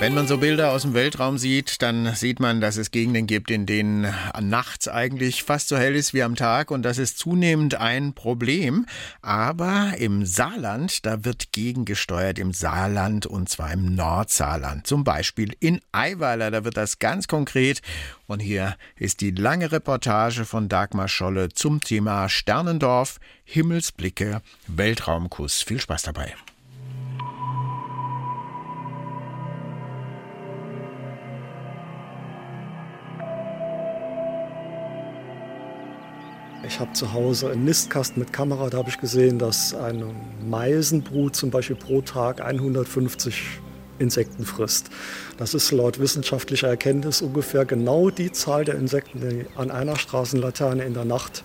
Wenn man so Bilder aus dem Weltraum sieht, dann sieht man, dass es Gegenden gibt, in denen nachts eigentlich fast so hell ist wie am Tag und das ist zunehmend ein Problem. Aber im Saarland, da wird gegengesteuert im Saarland und zwar im Nordsaarland. Zum Beispiel in Eiweiler, da wird das ganz konkret. Und hier ist die lange Reportage von Dagmar Scholle zum Thema Sternendorf, Himmelsblicke, Weltraumkuss. Viel Spaß dabei. Ich habe zu Hause einen Nistkasten mit Kamera, da habe ich gesehen, dass eine Meisenbrut zum Beispiel pro Tag 150 Insekten frisst. Das ist laut wissenschaftlicher Erkenntnis ungefähr genau die Zahl der Insekten, die an einer Straßenlaterne in der Nacht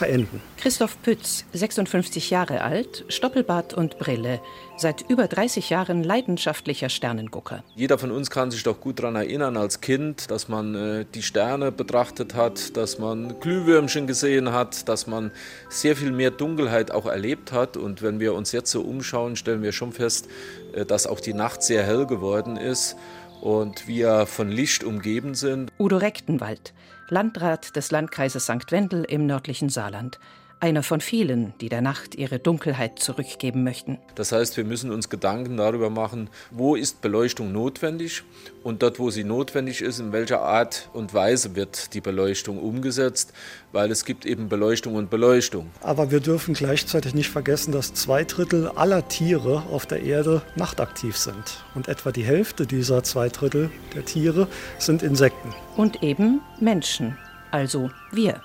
verenden. Christoph Pütz, 56 Jahre alt, Stoppelbart und Brille, seit über 30 Jahren leidenschaftlicher Sternengucker. Jeder von uns kann sich doch gut daran erinnern als Kind, dass man äh, die Sterne betrachtet hat, dass man Glühwürmchen gesehen hat, dass man sehr viel mehr Dunkelheit auch erlebt hat. Und wenn wir uns jetzt so umschauen, stellen wir schon fest, äh, dass auch die Nacht sehr hell geworden ist und wir von Licht umgeben sind. Udo Rechtenwald, Landrat des Landkreises St. Wendel im nördlichen Saarland. Einer von vielen, die der Nacht ihre Dunkelheit zurückgeben möchten. Das heißt, wir müssen uns Gedanken darüber machen, wo ist Beleuchtung notwendig und dort, wo sie notwendig ist, in welcher Art und Weise wird die Beleuchtung umgesetzt, weil es gibt eben Beleuchtung und Beleuchtung. Aber wir dürfen gleichzeitig nicht vergessen, dass zwei Drittel aller Tiere auf der Erde nachtaktiv sind. Und etwa die Hälfte dieser zwei Drittel der Tiere sind Insekten. Und eben Menschen, also wir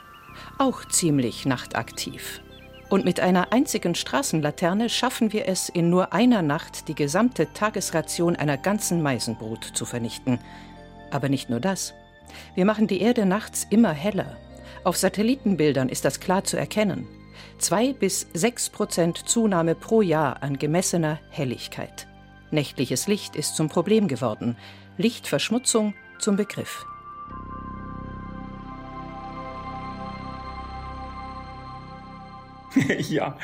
auch ziemlich nachtaktiv. Und mit einer einzigen Straßenlaterne schaffen wir es, in nur einer Nacht die gesamte Tagesration einer ganzen Meisenbrut zu vernichten. Aber nicht nur das. Wir machen die Erde nachts immer heller. Auf Satellitenbildern ist das klar zu erkennen. Zwei bis sechs Prozent Zunahme pro Jahr an gemessener Helligkeit. Nächtliches Licht ist zum Problem geworden, Lichtverschmutzung zum Begriff. ja,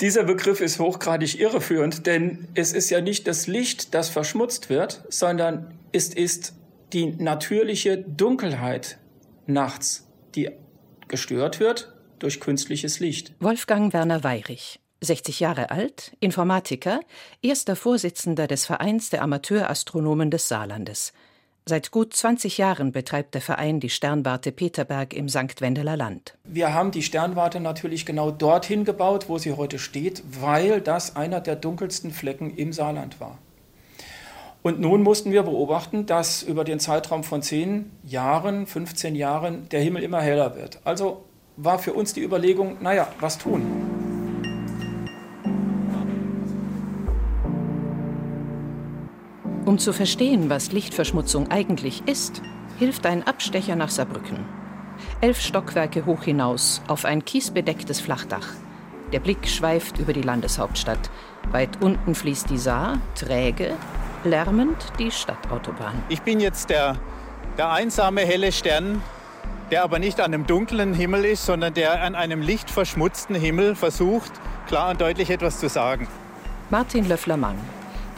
dieser Begriff ist hochgradig irreführend, denn es ist ja nicht das Licht, das verschmutzt wird, sondern es ist die natürliche Dunkelheit nachts, die gestört wird durch künstliches Licht. Wolfgang Werner Weyrich, 60 Jahre alt, Informatiker, erster Vorsitzender des Vereins der Amateurastronomen des Saarlandes. Seit gut 20 Jahren betreibt der Verein die Sternwarte Peterberg im St. Wendeler Land. Wir haben die Sternwarte natürlich genau dorthin gebaut, wo sie heute steht, weil das einer der dunkelsten Flecken im Saarland war. Und nun mussten wir beobachten, dass über den Zeitraum von 10 Jahren, 15 Jahren der Himmel immer heller wird. Also war für uns die Überlegung, naja, was tun? Um zu verstehen, was Lichtverschmutzung eigentlich ist, hilft ein Abstecher nach Saarbrücken. Elf Stockwerke hoch hinaus auf ein kiesbedecktes Flachdach. Der Blick schweift über die Landeshauptstadt. Weit unten fließt die Saar, träge, lärmend die Stadtautobahn. Ich bin jetzt der, der einsame helle Stern, der aber nicht an einem dunklen Himmel ist, sondern der an einem lichtverschmutzten Himmel versucht, klar und deutlich etwas zu sagen. Martin Löffler-Mang,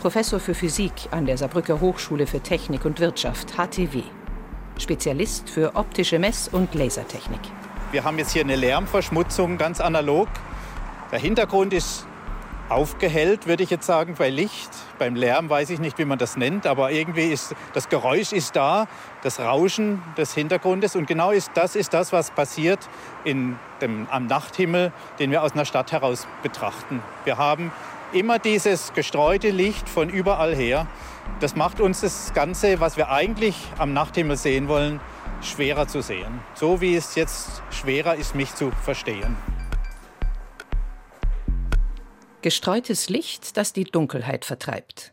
Professor für Physik an der Saarbrücker Hochschule für Technik und Wirtschaft, HTW. Spezialist für optische Mess- und Lasertechnik. Wir haben jetzt hier eine Lärmverschmutzung, ganz analog. Der Hintergrund ist aufgehellt, würde ich jetzt sagen, bei Licht. Beim Lärm weiß ich nicht, wie man das nennt, aber irgendwie ist das Geräusch ist da, das Rauschen des Hintergrundes. Und genau ist, das ist das, was passiert in dem, am Nachthimmel, den wir aus einer Stadt heraus betrachten. Wir haben immer dieses gestreute Licht von überall her. Das macht uns das Ganze, was wir eigentlich am Nachthimmel sehen wollen, schwerer zu sehen. So wie es jetzt schwerer ist, mich zu verstehen. Gestreutes Licht, das die Dunkelheit vertreibt.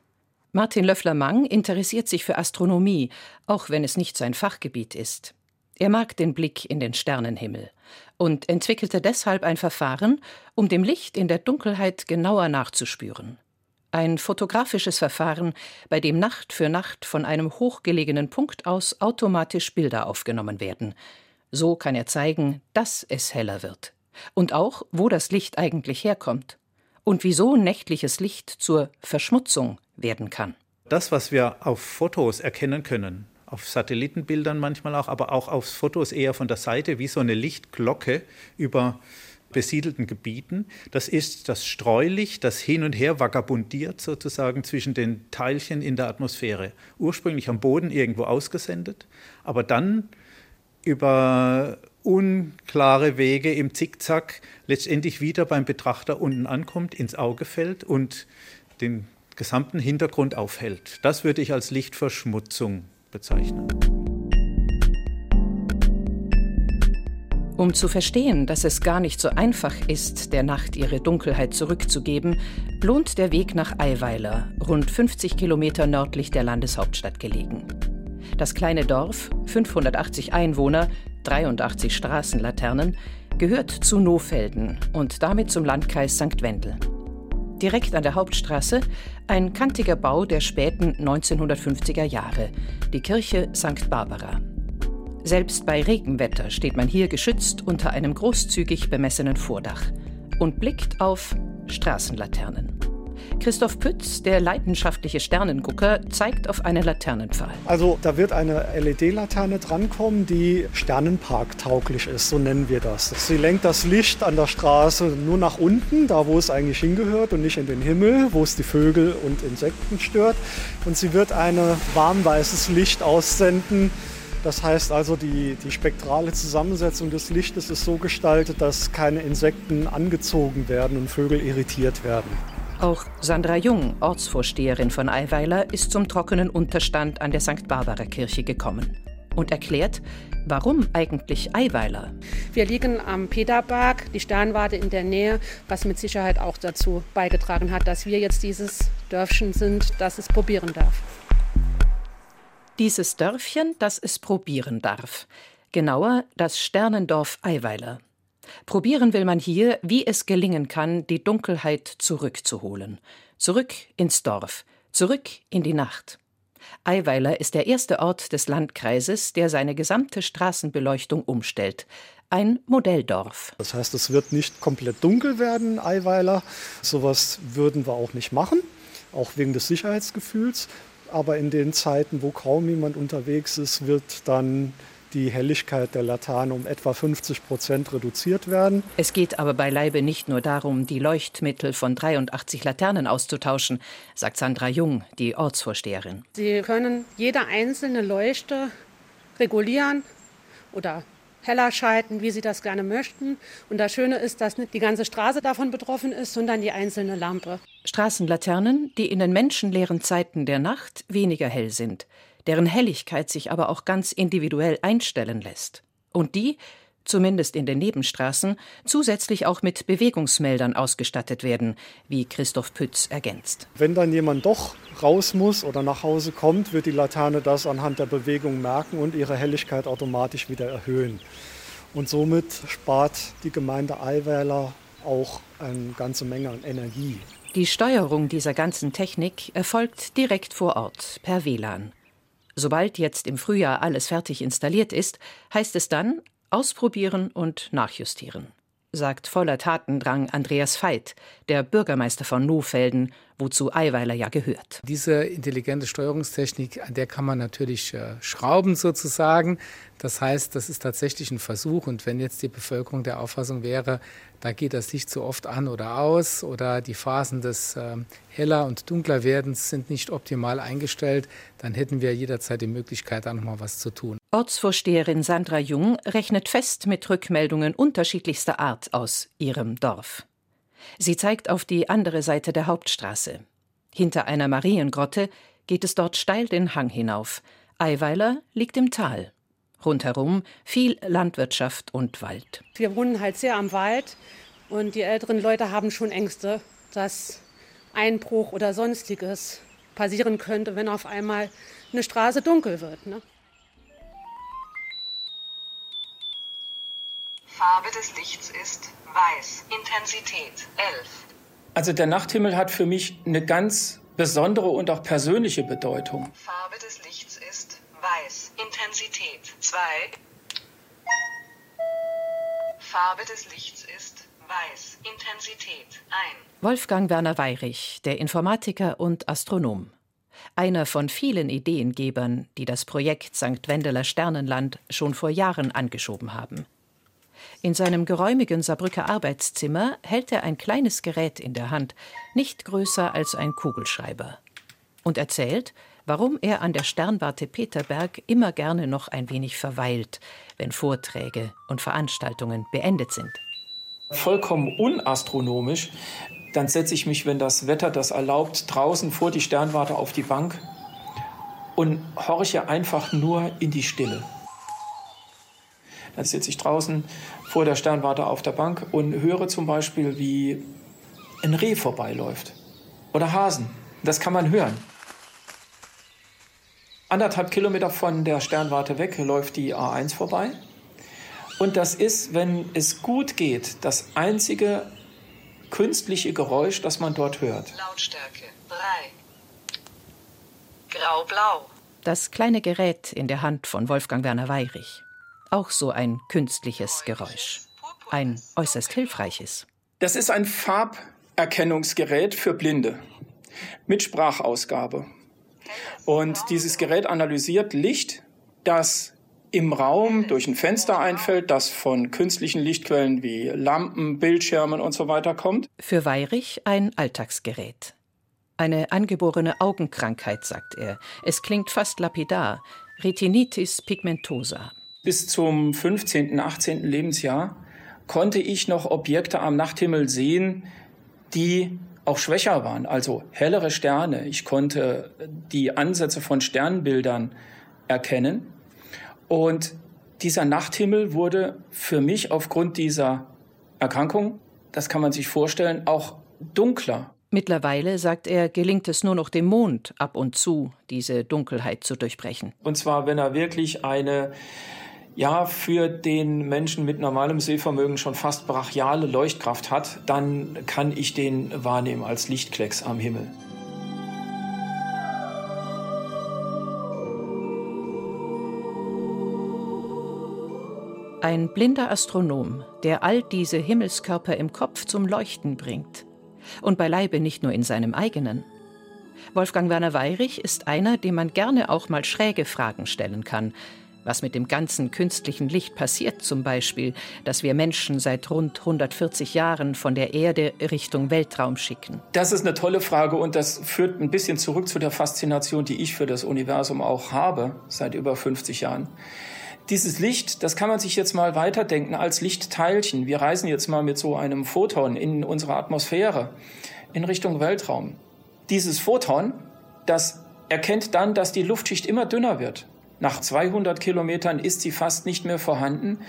Martin Löffler-Mang interessiert sich für Astronomie, auch wenn es nicht sein Fachgebiet ist. Er mag den Blick in den Sternenhimmel und entwickelte deshalb ein Verfahren, um dem Licht in der Dunkelheit genauer nachzuspüren. Ein fotografisches Verfahren, bei dem Nacht für Nacht von einem hochgelegenen Punkt aus automatisch Bilder aufgenommen werden. So kann er zeigen, dass es heller wird. Und auch, wo das Licht eigentlich herkommt. Und wieso nächtliches Licht zur Verschmutzung werden kann. Das, was wir auf Fotos erkennen können, auf Satellitenbildern manchmal auch, aber auch auf Fotos eher von der Seite, wie so eine Lichtglocke über besiedelten Gebieten. Das ist das Streulicht, das hin und her vagabundiert sozusagen zwischen den Teilchen in der Atmosphäre. Ursprünglich am Boden irgendwo ausgesendet, aber dann über unklare Wege im Zickzack letztendlich wieder beim Betrachter unten ankommt, ins Auge fällt und den gesamten Hintergrund aufhält. Das würde ich als Lichtverschmutzung bezeichnen. Um zu verstehen, dass es gar nicht so einfach ist, der Nacht ihre Dunkelheit zurückzugeben, lohnt der Weg nach Eiweiler, rund 50 Kilometer nördlich der Landeshauptstadt gelegen. Das kleine Dorf, 580 Einwohner, 83 Straßenlaternen, gehört zu Nofelden und damit zum Landkreis St. Wendel. Direkt an der Hauptstraße ein kantiger Bau der späten 1950er Jahre, die Kirche St. Barbara. Selbst bei Regenwetter steht man hier geschützt unter einem großzügig bemessenen Vordach und blickt auf Straßenlaternen. Christoph Pütz, der leidenschaftliche Sternengucker, zeigt auf eine Laternenpfahl. Also da wird eine LED-Laterne drankommen, die Sternenpark-tauglich ist, so nennen wir das. Sie lenkt das Licht an der Straße nur nach unten, da wo es eigentlich hingehört und nicht in den Himmel, wo es die Vögel und Insekten stört. Und sie wird ein warmweißes Licht aussenden, das heißt also, die, die spektrale Zusammensetzung des Lichtes ist so gestaltet, dass keine Insekten angezogen werden und Vögel irritiert werden. Auch Sandra Jung, Ortsvorsteherin von Eiweiler, ist zum trockenen Unterstand an der St. Barbara Kirche gekommen und erklärt, warum eigentlich Eiweiler. Wir liegen am Peterberg, die Sternwarte in der Nähe, was mit Sicherheit auch dazu beigetragen hat, dass wir jetzt dieses Dörfchen sind, das es probieren darf. Dieses Dörfchen, das es probieren darf. Genauer das Sternendorf Eiweiler. Probieren will man hier, wie es gelingen kann, die Dunkelheit zurückzuholen. Zurück ins Dorf, zurück in die Nacht. Eiweiler ist der erste Ort des Landkreises, der seine gesamte Straßenbeleuchtung umstellt. Ein Modelldorf. Das heißt, es wird nicht komplett dunkel werden, Eiweiler. Sowas würden wir auch nicht machen, auch wegen des Sicherheitsgefühls. Aber in den Zeiten, wo kaum jemand unterwegs ist, wird dann die Helligkeit der Laterne um etwa 50 Prozent reduziert werden. Es geht aber beileibe nicht nur darum, die Leuchtmittel von 83 Laternen auszutauschen, sagt Sandra Jung, die Ortsvorsteherin. Sie können jede einzelne Leuchte regulieren oder heller schalten, wie Sie das gerne möchten. Und das Schöne ist, dass nicht die ganze Straße davon betroffen ist, sondern die einzelne Lampe. Straßenlaternen, die in den menschenleeren Zeiten der Nacht weniger hell sind deren Helligkeit sich aber auch ganz individuell einstellen lässt. Und die, zumindest in den Nebenstraßen, zusätzlich auch mit Bewegungsmeldern ausgestattet werden, wie Christoph Pütz ergänzt. Wenn dann jemand doch raus muss oder nach Hause kommt, wird die Laterne das anhand der Bewegung merken und ihre Helligkeit automatisch wieder erhöhen. Und somit spart die Gemeinde Eiweiler auch eine ganze Menge an Energie. Die Steuerung dieser ganzen Technik erfolgt direkt vor Ort per WLAN. Sobald jetzt im Frühjahr alles fertig installiert ist, heißt es dann ausprobieren und nachjustieren, sagt voller Tatendrang Andreas Veit, der Bürgermeister von Nohfelden, wozu Eiweiler ja gehört. Diese intelligente Steuerungstechnik, an der kann man natürlich äh, schrauben sozusagen. Das heißt, das ist tatsächlich ein Versuch. Und wenn jetzt die Bevölkerung der Auffassung wäre, da geht das Licht zu oft an oder aus oder die Phasen des äh, heller und dunkler Werdens sind nicht optimal eingestellt, dann hätten wir jederzeit die Möglichkeit, da nochmal was zu tun. Ortsvorsteherin Sandra Jung rechnet fest mit Rückmeldungen unterschiedlichster Art aus ihrem Dorf. Sie zeigt auf die andere Seite der Hauptstraße. Hinter einer Mariengrotte geht es dort steil den Hang hinauf. Eiweiler liegt im Tal. Rundherum viel Landwirtschaft und Wald. Wir wohnen halt sehr am Wald und die älteren Leute haben schon Ängste, dass Einbruch oder sonstiges passieren könnte, wenn auf einmal eine Straße dunkel wird. Ne? Farbe des Lichts ist weiß. Intensität 11. Also der Nachthimmel hat für mich eine ganz besondere und auch persönliche Bedeutung. Farbe des Lichts. Intensität 2. Farbe des Lichts ist weiß. Intensität 1. Wolfgang Werner Weyrich, der Informatiker und Astronom. Einer von vielen Ideengebern, die das Projekt St. Wendeler Sternenland schon vor Jahren angeschoben haben. In seinem geräumigen Saarbrücker Arbeitszimmer hält er ein kleines Gerät in der Hand, nicht größer als ein Kugelschreiber. Und erzählt, warum er an der Sternwarte Peterberg immer gerne noch ein wenig verweilt, wenn Vorträge und Veranstaltungen beendet sind. Vollkommen unastronomisch, dann setze ich mich, wenn das Wetter das erlaubt, draußen vor die Sternwarte auf die Bank und horche einfach nur in die Stille. Dann sitze ich draußen vor der Sternwarte auf der Bank und höre zum Beispiel, wie ein Reh vorbeiläuft oder Hasen. Das kann man hören. Anderthalb Kilometer von der Sternwarte weg läuft die A1 vorbei. Und das ist, wenn es gut geht, das einzige künstliche Geräusch, das man dort hört. Lautstärke 3. Grau-blau. Das kleine Gerät in der Hand von Wolfgang Werner Weyrich. Auch so ein künstliches Geräusch. Ein äußerst hilfreiches. Das ist ein Farberkennungsgerät für Blinde mit Sprachausgabe. Und dieses Gerät analysiert Licht, das im Raum durch ein Fenster einfällt, das von künstlichen Lichtquellen wie Lampen, Bildschirmen und so weiter kommt. Für Weyrich ein Alltagsgerät. Eine angeborene Augenkrankheit, sagt er. Es klingt fast lapidar. Retinitis pigmentosa. Bis zum 15., 18. Lebensjahr konnte ich noch Objekte am Nachthimmel sehen, die auch schwächer waren, also hellere Sterne. Ich konnte die Ansätze von Sternbildern erkennen. Und dieser Nachthimmel wurde für mich aufgrund dieser Erkrankung, das kann man sich vorstellen, auch dunkler. Mittlerweile, sagt er, gelingt es nur noch dem Mond ab und zu, diese Dunkelheit zu durchbrechen. Und zwar, wenn er wirklich eine ja für den Menschen mit normalem Sehvermögen schon fast brachiale Leuchtkraft hat, dann kann ich den wahrnehmen als Lichtklecks am Himmel. Ein blinder Astronom, der all diese Himmelskörper im Kopf zum Leuchten bringt. Und beileibe nicht nur in seinem eigenen. Wolfgang Werner Weyrich ist einer, dem man gerne auch mal schräge Fragen stellen kann, was mit dem ganzen künstlichen Licht passiert zum Beispiel, das wir Menschen seit rund 140 Jahren von der Erde Richtung Weltraum schicken? Das ist eine tolle Frage und das führt ein bisschen zurück zu der Faszination, die ich für das Universum auch habe seit über 50 Jahren. Dieses Licht, das kann man sich jetzt mal weiterdenken als Lichtteilchen. Wir reisen jetzt mal mit so einem Photon in unsere Atmosphäre in Richtung Weltraum. Dieses Photon, das erkennt dann, dass die Luftschicht immer dünner wird. Nach 200 Kilometern ist sie fast nicht mehr vorhanden.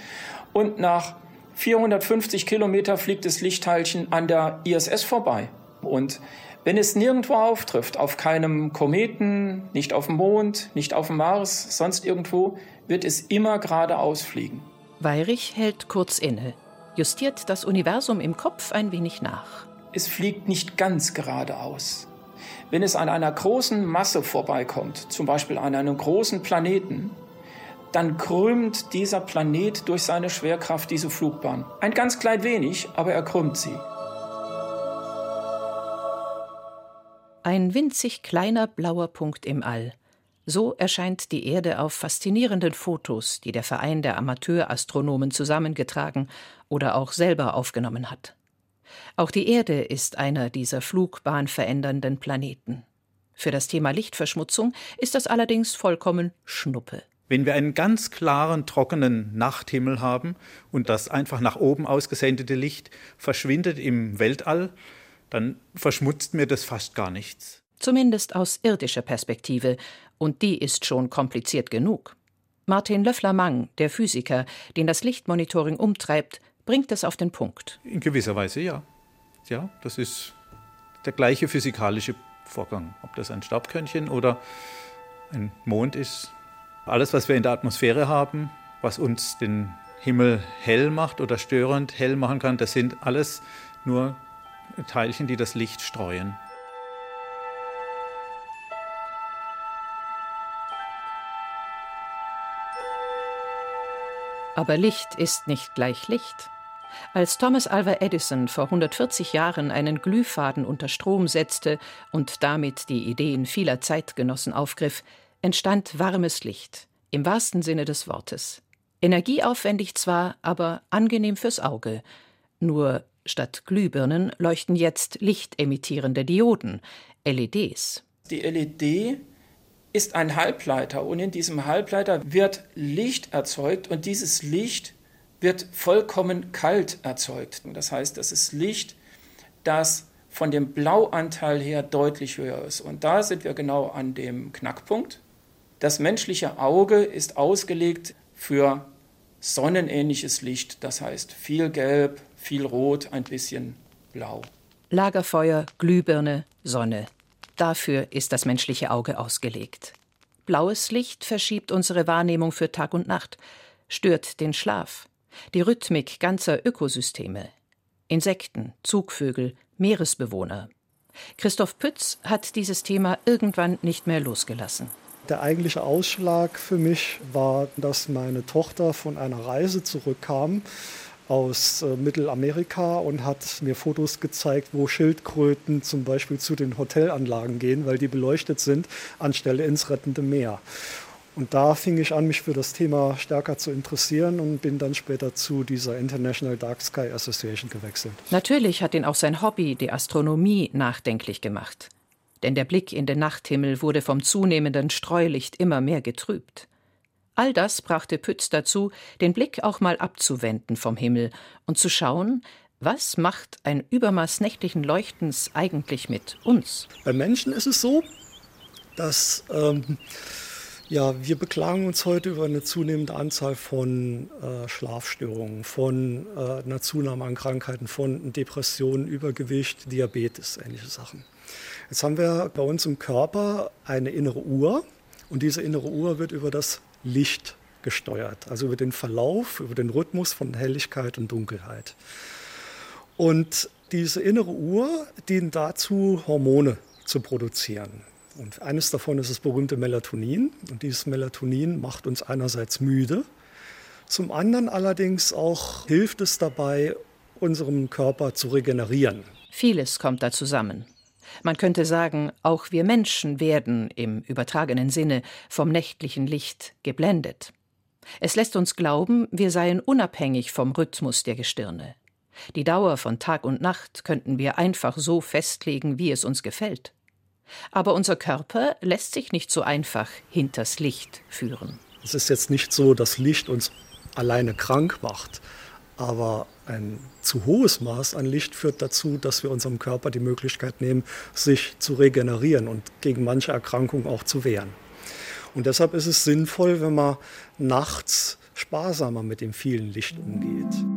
Und nach 450 Kilometer fliegt das Lichtteilchen an der ISS vorbei. Und wenn es nirgendwo auftrifft, auf keinem Kometen, nicht auf dem Mond, nicht auf dem Mars, sonst irgendwo, wird es immer geradeaus fliegen. Weyrich hält kurz inne, justiert das Universum im Kopf ein wenig nach. Es fliegt nicht ganz geradeaus. Wenn es an einer großen Masse vorbeikommt, zum Beispiel an einem großen Planeten, dann krümmt dieser Planet durch seine Schwerkraft diese Flugbahn. Ein ganz klein wenig, aber er krümmt sie. Ein winzig kleiner blauer Punkt im All. So erscheint die Erde auf faszinierenden Fotos, die der Verein der Amateurastronomen zusammengetragen oder auch selber aufgenommen hat. Auch die Erde ist einer dieser flugbahn Planeten. Für das Thema Lichtverschmutzung ist das allerdings vollkommen Schnuppe. Wenn wir einen ganz klaren, trockenen Nachthimmel haben und das einfach nach oben ausgesendete Licht verschwindet im Weltall, dann verschmutzt mir das fast gar nichts. Zumindest aus irdischer Perspektive, und die ist schon kompliziert genug. Martin Löffler-Mang, der Physiker, den das Lichtmonitoring umtreibt, bringt es auf den Punkt. In gewisser Weise ja. Ja, das ist der gleiche physikalische Vorgang. Ob das ein Staubkörnchen oder ein Mond ist. Alles, was wir in der Atmosphäre haben, was uns den Himmel hell macht oder störend hell machen kann, das sind alles nur Teilchen, die das Licht streuen. Aber Licht ist nicht gleich Licht. Als Thomas Alva Edison vor 140 Jahren einen Glühfaden unter Strom setzte und damit die Ideen vieler Zeitgenossen aufgriff, entstand warmes Licht, im wahrsten Sinne des Wortes. Energieaufwendig zwar, aber angenehm fürs Auge. Nur statt Glühbirnen leuchten jetzt lichtemittierende Dioden, LEDs. Die LED ist ein Halbleiter und in diesem Halbleiter wird Licht erzeugt und dieses Licht wird vollkommen kalt erzeugt. Das heißt, das ist Licht, das von dem Blauanteil her deutlich höher ist. Und da sind wir genau an dem Knackpunkt. Das menschliche Auge ist ausgelegt für sonnenähnliches Licht, das heißt viel Gelb, viel Rot, ein bisschen Blau. Lagerfeuer, Glühbirne, Sonne. Dafür ist das menschliche Auge ausgelegt. Blaues Licht verschiebt unsere Wahrnehmung für Tag und Nacht, stört den Schlaf, die Rhythmik ganzer Ökosysteme. Insekten, Zugvögel, Meeresbewohner. Christoph Pütz hat dieses Thema irgendwann nicht mehr losgelassen. Der eigentliche Ausschlag für mich war, dass meine Tochter von einer Reise zurückkam aus äh, Mittelamerika und hat mir Fotos gezeigt, wo Schildkröten zum Beispiel zu den Hotelanlagen gehen, weil die beleuchtet sind, anstelle ins rettende Meer. Und da fing ich an, mich für das Thema stärker zu interessieren und bin dann später zu dieser International Dark Sky Association gewechselt. Natürlich hat ihn auch sein Hobby, die Astronomie, nachdenklich gemacht. Denn der Blick in den Nachthimmel wurde vom zunehmenden Streulicht immer mehr getrübt. All das brachte Pütz dazu, den Blick auch mal abzuwenden vom Himmel und zu schauen, was macht ein Übermaß nächtlichen Leuchtens eigentlich mit uns? Bei Menschen ist es so, dass ähm, ja, wir beklagen uns heute über eine zunehmende Anzahl von äh, Schlafstörungen, von äh, einer Zunahme an Krankheiten, von Depressionen, Übergewicht, Diabetes, ähnliche Sachen. Jetzt haben wir bei uns im Körper eine innere Uhr und diese innere Uhr wird über das Licht gesteuert, also über den Verlauf, über den Rhythmus von Helligkeit und Dunkelheit. Und diese innere Uhr dient dazu, Hormone zu produzieren. Und eines davon ist das berühmte Melatonin. Und dieses Melatonin macht uns einerseits müde, zum anderen allerdings auch hilft es dabei, unserem Körper zu regenerieren. Vieles kommt da zusammen. Man könnte sagen, auch wir Menschen werden im übertragenen Sinne vom nächtlichen Licht geblendet. Es lässt uns glauben, wir seien unabhängig vom Rhythmus der Gestirne. Die Dauer von Tag und Nacht könnten wir einfach so festlegen, wie es uns gefällt. Aber unser Körper lässt sich nicht so einfach hinters Licht führen. Es ist jetzt nicht so, dass Licht uns alleine krank macht, aber ein zu hohes Maß an Licht führt dazu, dass wir unserem Körper die Möglichkeit nehmen, sich zu regenerieren und gegen manche Erkrankungen auch zu wehren. Und deshalb ist es sinnvoll, wenn man nachts sparsamer mit dem vielen Licht umgeht.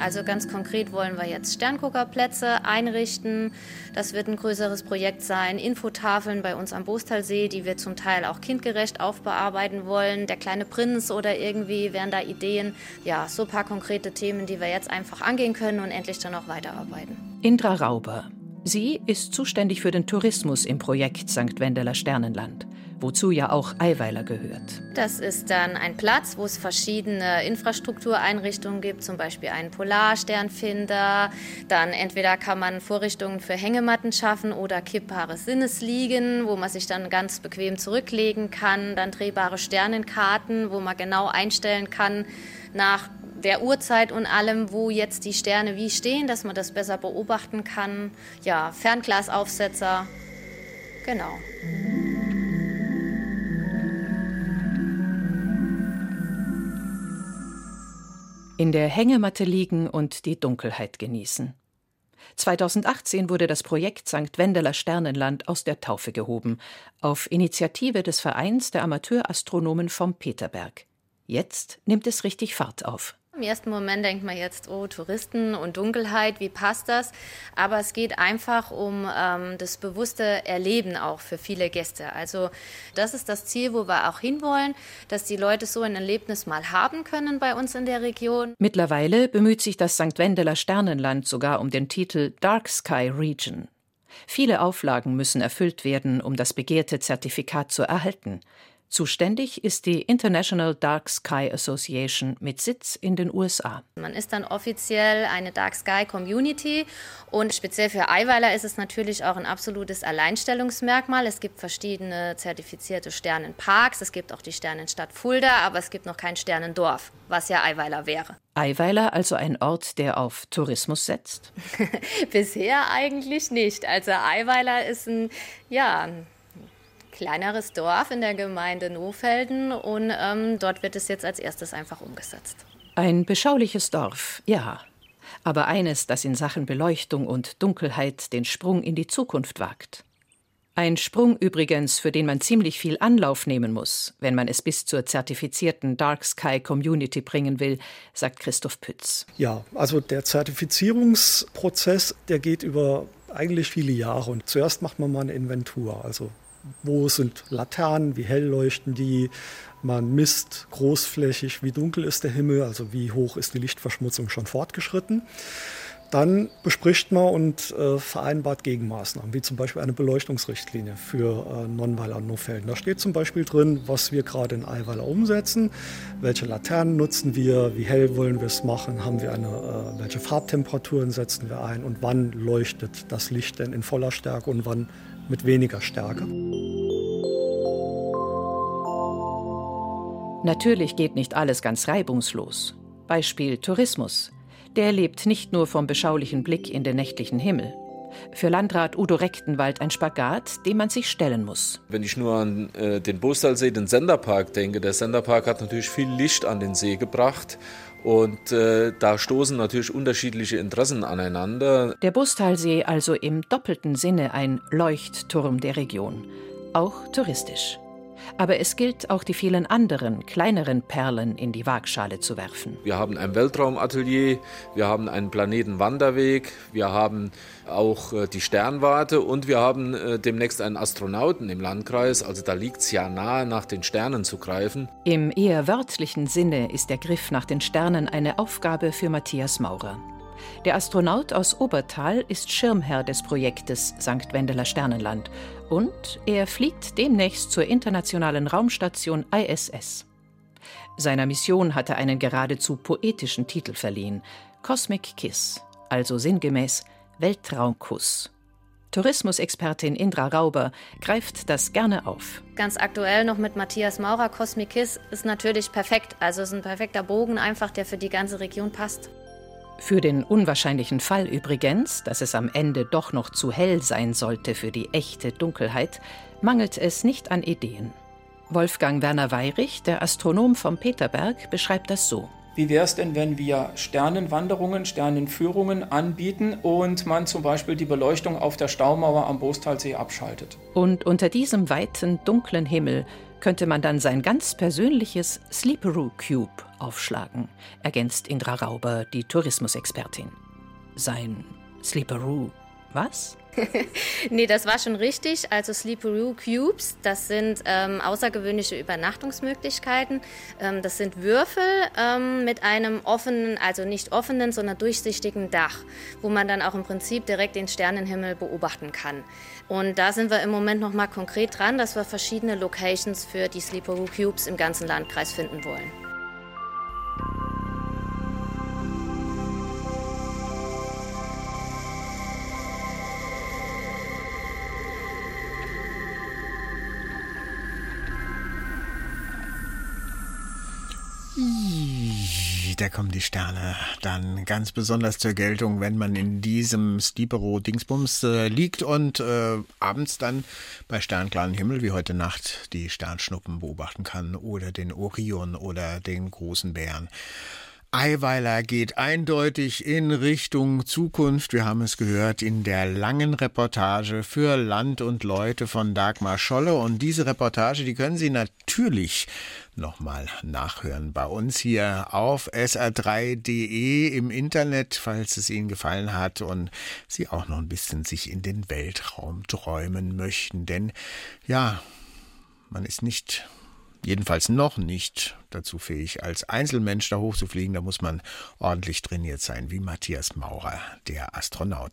Also ganz konkret wollen wir jetzt Sternguckerplätze einrichten. Das wird ein größeres Projekt sein. Infotafeln bei uns am Bostalsee, die wir zum Teil auch kindgerecht aufbearbeiten wollen. Der kleine Prinz oder irgendwie wären da Ideen. Ja, so ein paar konkrete Themen, die wir jetzt einfach angehen können und endlich dann auch weiterarbeiten. Indra Rauber. Sie ist zuständig für den Tourismus im Projekt St. Wendeler Sternenland wozu ja auch Eiweiler gehört. Das ist dann ein Platz, wo es verschiedene Infrastruktureinrichtungen gibt, zum Beispiel einen Polarsternfinder. Dann entweder kann man Vorrichtungen für Hängematten schaffen oder kippbare Sinnesliegen, wo man sich dann ganz bequem zurücklegen kann. Dann drehbare Sternenkarten, wo man genau einstellen kann nach der Uhrzeit und allem, wo jetzt die Sterne wie stehen, dass man das besser beobachten kann. Ja, Fernglasaufsetzer. Genau. in der Hängematte liegen und die Dunkelheit genießen. 2018 wurde das Projekt St. Wendeler Sternenland aus der Taufe gehoben, auf Initiative des Vereins der Amateurastronomen vom Peterberg. Jetzt nimmt es richtig Fahrt auf. Im ersten Moment denkt man jetzt, oh, Touristen und Dunkelheit, wie passt das? Aber es geht einfach um ähm, das bewusste Erleben auch für viele Gäste. Also das ist das Ziel, wo wir auch hinwollen, dass die Leute so ein Erlebnis mal haben können bei uns in der Region. Mittlerweile bemüht sich das St. Wendeler Sternenland sogar um den Titel Dark Sky Region. Viele Auflagen müssen erfüllt werden, um das begehrte Zertifikat zu erhalten. Zuständig ist die International Dark Sky Association mit Sitz in den USA. Man ist dann offiziell eine Dark Sky Community und speziell für Eiweiler ist es natürlich auch ein absolutes Alleinstellungsmerkmal. Es gibt verschiedene zertifizierte Sternenparks, es gibt auch die Sternenstadt Fulda, aber es gibt noch kein Sternendorf, was ja Eiweiler wäre. Eiweiler also ein Ort, der auf Tourismus setzt? Bisher eigentlich nicht. Also Eiweiler ist ein, ja, kleineres Dorf in der Gemeinde Nofelden und ähm, dort wird es jetzt als erstes einfach umgesetzt. Ein beschauliches Dorf, ja. Aber eines, das in Sachen Beleuchtung und Dunkelheit den Sprung in die Zukunft wagt. Ein Sprung übrigens, für den man ziemlich viel Anlauf nehmen muss, wenn man es bis zur zertifizierten Dark Sky Community bringen will, sagt Christoph Pütz. Ja, also der Zertifizierungsprozess, der geht über eigentlich viele Jahre. Und zuerst macht man mal eine Inventur. Also wo sind Laternen, wie hell leuchten die. Man misst großflächig, wie dunkel ist der Himmel, also wie hoch ist die Lichtverschmutzung schon fortgeschritten. Dann bespricht man und äh, vereinbart Gegenmaßnahmen, wie zum Beispiel eine Beleuchtungsrichtlinie für äh, Nonnweiler und Nofelden. Da steht zum Beispiel drin, was wir gerade in Eiweiler umsetzen, welche Laternen nutzen wir, wie hell wollen wir es machen, haben wir eine, äh, welche Farbtemperaturen setzen wir ein? Und wann leuchtet das Licht denn in voller Stärke? Und wann mit weniger Stärke. Natürlich geht nicht alles ganz reibungslos. Beispiel Tourismus. Der lebt nicht nur vom beschaulichen Blick in den nächtlichen Himmel. Für Landrat Udo Rechtenwald ein Spagat, dem man sich stellen muss. Wenn ich nur an äh, den Bostalsee, den Senderpark denke, der Senderpark hat natürlich viel Licht an den See gebracht und äh, da stoßen natürlich unterschiedliche Interessen aneinander. Der Bustalsee also im doppelten Sinne ein Leuchtturm der Region, auch touristisch. Aber es gilt auch die vielen anderen, kleineren Perlen in die Waagschale zu werfen. Wir haben ein Weltraumatelier, wir haben einen Planetenwanderweg, wir haben auch äh, die Sternwarte und wir haben äh, demnächst einen Astronauten im Landkreis. Also da liegt es ja nahe, nach den Sternen zu greifen. Im eher wörtlichen Sinne ist der Griff nach den Sternen eine Aufgabe für Matthias Maurer. Der Astronaut aus Obertal ist Schirmherr des Projektes St. Wendeler Sternenland und er fliegt demnächst zur internationalen Raumstation ISS. Seiner Mission hat er einen geradezu poetischen Titel verliehen: Cosmic Kiss, also sinngemäß Weltraumkuss. Tourismusexpertin Indra Rauber greift das gerne auf. Ganz aktuell noch mit Matthias Maurer, Cosmic Kiss ist natürlich perfekt. Also ist ein perfekter Bogen einfach, der für die ganze Region passt. Für den unwahrscheinlichen Fall übrigens, dass es am Ende doch noch zu hell sein sollte für die echte Dunkelheit, mangelt es nicht an Ideen. Wolfgang Werner Weyrich, der Astronom vom Peterberg, beschreibt das so. Wie wäre es denn, wenn wir Sternenwanderungen, Sternenführungen anbieten und man zum Beispiel die Beleuchtung auf der Staumauer am Bostalsee abschaltet? Und unter diesem weiten, dunklen Himmel könnte man dann sein ganz persönliches Sleeperoo Cube aufschlagen, ergänzt Indra Rauber, die Tourismusexpertin. Sein Sleeperoo was? nee, das war schon richtig. Also Sleeperoo Cubes, das sind ähm, außergewöhnliche Übernachtungsmöglichkeiten. Ähm, das sind Würfel ähm, mit einem offenen, also nicht offenen, sondern durchsichtigen Dach, wo man dann auch im Prinzip direkt den Sternenhimmel beobachten kann. Und da sind wir im Moment noch mal konkret dran, dass wir verschiedene Locations für die Sleeperoo Cubes im ganzen Landkreis finden wollen. Da kommen die Sterne dann ganz besonders zur Geltung, wenn man in diesem Stipero-Dingsbums äh, liegt und äh, abends dann bei sternklaren Himmel wie heute Nacht die Sternschnuppen beobachten kann oder den Orion oder den großen Bären. Eiweiler geht eindeutig in Richtung Zukunft. Wir haben es gehört in der langen Reportage für Land und Leute von Dagmar Scholle. Und diese Reportage, die können Sie natürlich nochmal nachhören bei uns hier auf sr3.de im Internet, falls es Ihnen gefallen hat und Sie auch noch ein bisschen sich in den Weltraum träumen möchten. Denn ja, man ist nicht jedenfalls noch nicht dazu fähig, als Einzelmensch da hochzufliegen. Da muss man ordentlich trainiert sein, wie Matthias Maurer, der Astronaut.